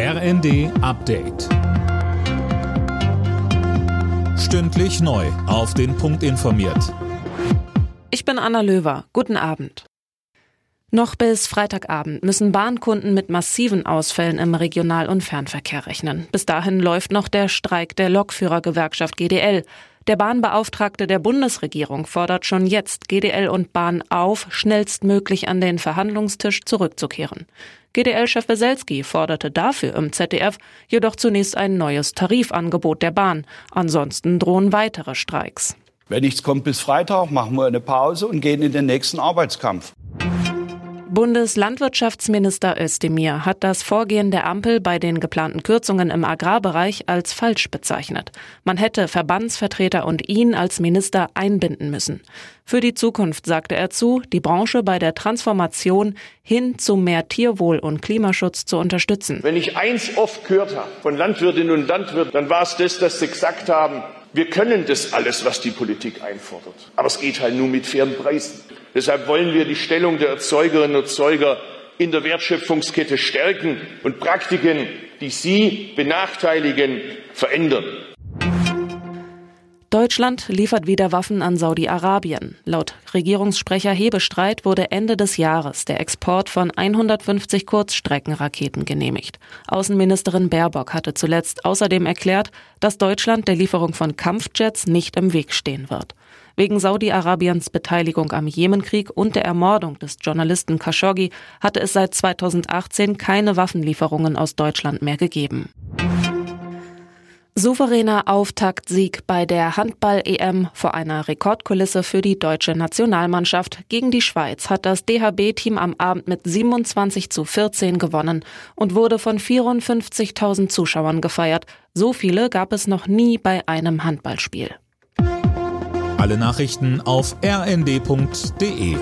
RND Update. Stündlich neu. Auf den Punkt informiert. Ich bin Anna Löwer. Guten Abend. Noch bis Freitagabend müssen Bahnkunden mit massiven Ausfällen im Regional- und Fernverkehr rechnen. Bis dahin läuft noch der Streik der Lokführergewerkschaft GDL. Der Bahnbeauftragte der Bundesregierung fordert schon jetzt GDL und Bahn auf, schnellstmöglich an den Verhandlungstisch zurückzukehren. GDL-Chef Weselski forderte dafür im ZDF jedoch zunächst ein neues Tarifangebot der Bahn. Ansonsten drohen weitere Streiks. Wenn nichts kommt bis Freitag, machen wir eine Pause und gehen in den nächsten Arbeitskampf. Bundeslandwirtschaftsminister Özdemir hat das Vorgehen der Ampel bei den geplanten Kürzungen im Agrarbereich als falsch bezeichnet. Man hätte Verbandsvertreter und ihn als Minister einbinden müssen. Für die Zukunft sagte er zu, die Branche bei der Transformation hin zu mehr Tierwohl und Klimaschutz zu unterstützen. Wenn ich eins oft gehört habe von Landwirtinnen und Landwirten, dann war es das, dass sie gesagt haben, wir können das alles, was die Politik einfordert. Aber es geht halt nur mit fairen Preisen. Deshalb wollen wir die Stellung der Erzeugerinnen und Erzeuger in der Wertschöpfungskette stärken und Praktiken, die sie benachteiligen, verändern. Deutschland liefert wieder Waffen an Saudi-Arabien. Laut Regierungssprecher Hebestreit wurde Ende des Jahres der Export von 150 Kurzstreckenraketen genehmigt. Außenministerin Baerbock hatte zuletzt außerdem erklärt, dass Deutschland der Lieferung von Kampfjets nicht im Weg stehen wird. Wegen Saudi-Arabiens Beteiligung am Jemenkrieg und der Ermordung des Journalisten Khashoggi hatte es seit 2018 keine Waffenlieferungen aus Deutschland mehr gegeben. Souveräner Auftaktsieg bei der Handball-EM vor einer Rekordkulisse für die deutsche Nationalmannschaft. Gegen die Schweiz hat das DHB-Team am Abend mit 27 zu 14 gewonnen und wurde von 54.000 Zuschauern gefeiert. So viele gab es noch nie bei einem Handballspiel. Alle Nachrichten auf rnd.de